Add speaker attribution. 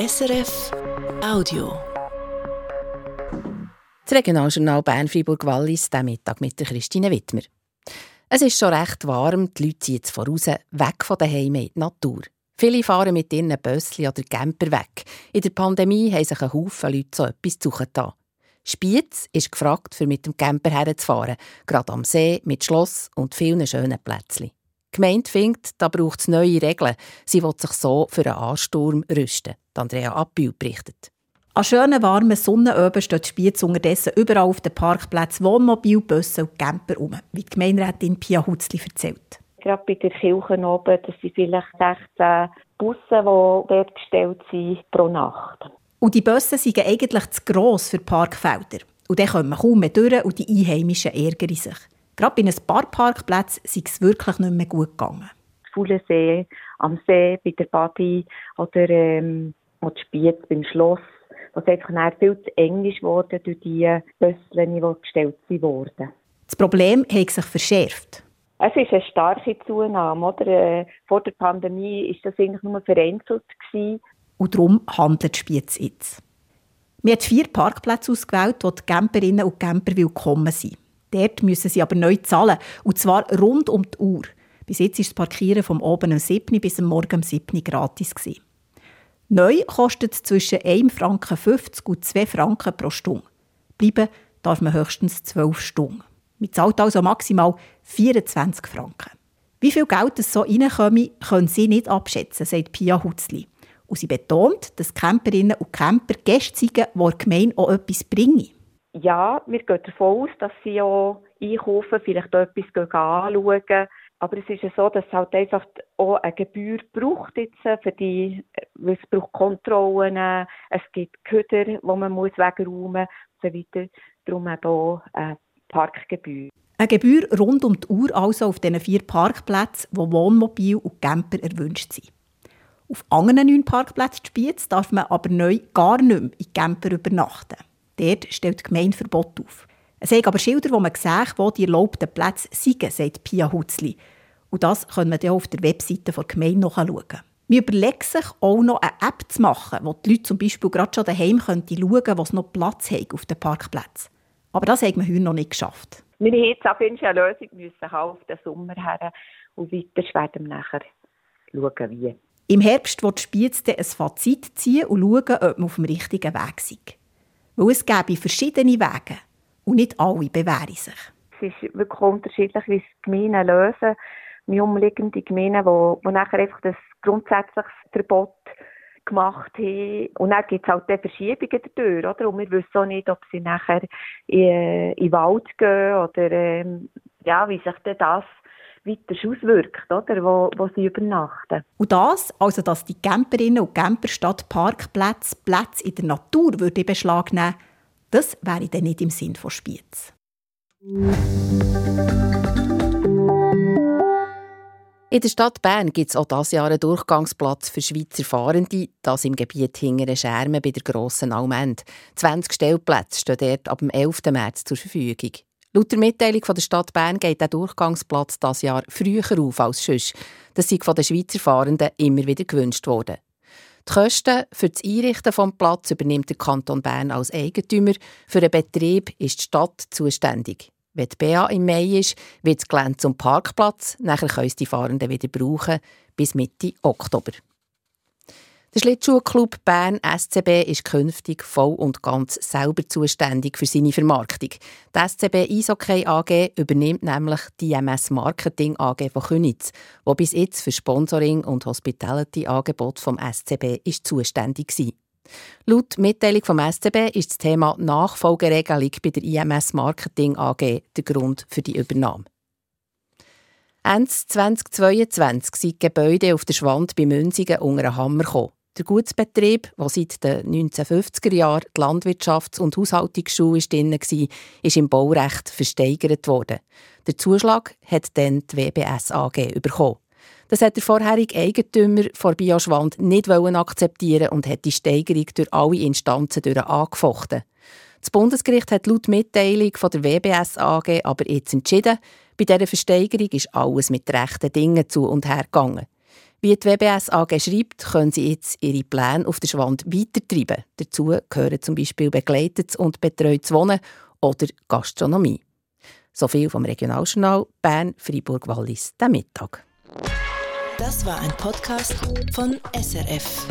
Speaker 1: SRF Audio.
Speaker 2: Das Regionaljournal Bern-Fribourg-Wallis, diesen Mittag mit der Christine Wittmer. Es ist schon recht warm, die Leute ziehen jetzt voraus, weg von daheim in die Natur. Viele fahren mit ihren Bössli oder Camper weg. In der Pandemie haben sich ein Haufen Leute so etwas zugetan. Spiez ist gefragt, für mit dem Camper herzufahren, gerade am See mit Schloss und vielen schönen Plätzchen. Die Gemeinde findet, da braucht es neue Regeln. Sie will sich so für einen Ansturm rüsten. Andrea Appel berichtet.
Speaker 3: An schönen, warmen Sonnenöben steht Spiez unterdessen überall auf den Parkplätzen Wohnmobil, Busse und Camper um, wie die Gemeinderätin Pia Hutzli erzählt.
Speaker 4: Gerade bei der Kirche oben, das sind vielleicht 16 Busse, die dort gestellt sind pro Nacht.
Speaker 3: Und die Busse sind eigentlich zu gross für Parkfelder. Und dann kommen kaum mehr durch und die Einheimischen ärgern sich. Gerade bei ein paar Parkplätzen ist es wirklich nicht mehr gut gegangen.
Speaker 4: Fuhlensee, am See, bei der Badi oder ähm, die Spiez beim Schloss, was einfach viel zu eng ist worden durch die Bösschen, die gestellt wurden.
Speaker 3: Das Problem hat sich verschärft.
Speaker 4: Es ist eine starke Zunahme. Oder? Äh, vor der Pandemie war das eigentlich nur vereinzelt. Gewesen.
Speaker 3: Und darum handelt Spiez jetzt. Wir haben vier Parkplätze ausgewählt, wo die Camperinnen und Camper willkommen sind. Dort müssen sie aber neu zahlen. Und zwar rund um die Uhr. Bis jetzt war das Parkieren vom oben um 7 bis am Morgen um 7 gratis. Neu kostet es zwischen 1,50 Franken und 2 Franken pro Stunde. Bleiben darf man höchstens 12 Stunden. Man zahlt also maximal 24 Franken. Wie viel Geld es so reinkomme, können Sie nicht abschätzen, sagt Pia Hutzli. Und sie betont, dass Camperinnen und Camper Gäste sind, die der Gemeinde auch etwas bringen.
Speaker 4: Ja, wir gehen davon aus, dass sie auch einkaufen, vielleicht etwas anschauen. Aber es ist ja so, dass es halt einfach auch eine Gebühr braucht jetzt für die, es braucht Kontrollen, es gibt Köder, wo man muss wegräumen muss und so weiter. Darum eben auch eine Parkgebühr.
Speaker 3: Eine Gebühr rund um die Uhr also auf diesen vier Parkplätzen, wo Wohnmobil und Camper erwünscht sind. Auf anderen neun Parkplätzen Spiez darf man aber neu gar nicht mehr in Camper übernachten. Dort stellt die Gemeinde Verbot auf. Es gibt aber Schilder, wo man sieht, wo die erlaubten Plätze sind, sagt Pia Hutzli. Und das können wir dann auf der Webseite der Gemeinde nachschauen. Wir überlegen sich auch noch eine App zu machen, wo die Leute zum Beispiel gerade schon daheim schauen können, wo es noch Platz hat auf den Parkplätzen. Aber das haben wir heute noch nicht geschafft.
Speaker 4: Wir müssen jetzt auf jeden Fall eine Lösung müssen auf den Sommer her und weiter werden wir nachher schauen, wie.
Speaker 3: Im Herbst wird Spiez ein Fazit ziehen und schauen, ob wir auf dem richtigen Weg sind. Weil es gäbe verschiedene Wege und nicht alle bewähren sich.
Speaker 4: Es ist wirklich unterschiedlich, wie es die Gemeinden lösen. Die umliegenden Gemeinden, die, die nachher einfach das grundsätzliche Verbot gemacht haben. Und dann gibt es halt die Verschiebungen dadurch, oder? Und wir wissen auch nicht, ob sie nachher in, in den Wald gehen oder, ähm, ja, wie sich das weiter auswirkt, oder? Wo, wo sie übernachten.
Speaker 3: Und das, also dass die Camperinnen und Camper statt Parkplätze Plätze in der Natur würde in Beschlag nehmen, das wäre dann nicht im Sinn von Spiez.
Speaker 2: In der Stadt Bern gibt es auch dieses Jahr einen Durchgangsplatz für Schweizer Fahrende, das im Gebiet hinter Schermen bei der grossen Almend. 20 Stellplätze stehen dort ab dem 11. März zur Verfügung. Laut der Mitteilung von der Stadt Bern geht der Durchgangsplatz dieses Jahr früher auf als sonst. Das sei von den Schweizer Fahrenden immer wieder gewünscht worden. Die Kosten für das Einrichten des Platzes übernimmt der Kanton Bern als Eigentümer. Für den Betrieb ist die Stadt zuständig. Wenn die BA im Mai ist, wird das Gelände zum Parkplatz. Nachher können es die Fahrenden wieder brauchen, bis Mitte Oktober. Der Schlittschuhclub Bern SCB ist künftig voll und ganz selber zuständig für seine Vermarktung. Die SCB Eishockey AG übernimmt nämlich die MS Marketing AG von Künitz, die bis jetzt für Sponsoring und Hospitality-Angebot vom SCB ist zuständig war. Laut Mitteilung vom SCB ist das Thema Nachfolgeregelung bei der IMS Marketing AG der Grund für die Übernahme. Ende 2022 sind die Gebäude auf der Schwand bei Münzigen unter einen Hammer gekommen. Der Gutsbetrieb, der seit den 1950er Jahren die Landwirtschafts- und Haushaltungsschule drin war, ist im Baurecht versteigert worden. Der Zuschlag hat dann die WBS AG bekommen. Das hat der vorherige Eigentümer von Bioschwand nicht akzeptieren und hat die Steigerung durch alle Instanzen durch angefochten. Das Bundesgericht hat laut Mitteilung von der WBS AG aber jetzt entschieden, bei dieser Versteigerung ist alles mit rechten Dingen zu und her gegangen. Wie die WBS AG schreibt, können sie jetzt ihre Pläne auf der Schwand weitertreiben. Dazu gehören zum Beispiel begleitetes und betreutes Wohnen oder Gastronomie. So viel vom Regionaljournal Bern, Freiburg, Wallis, der Mittag.
Speaker 1: Das war ein Podcast von SRF.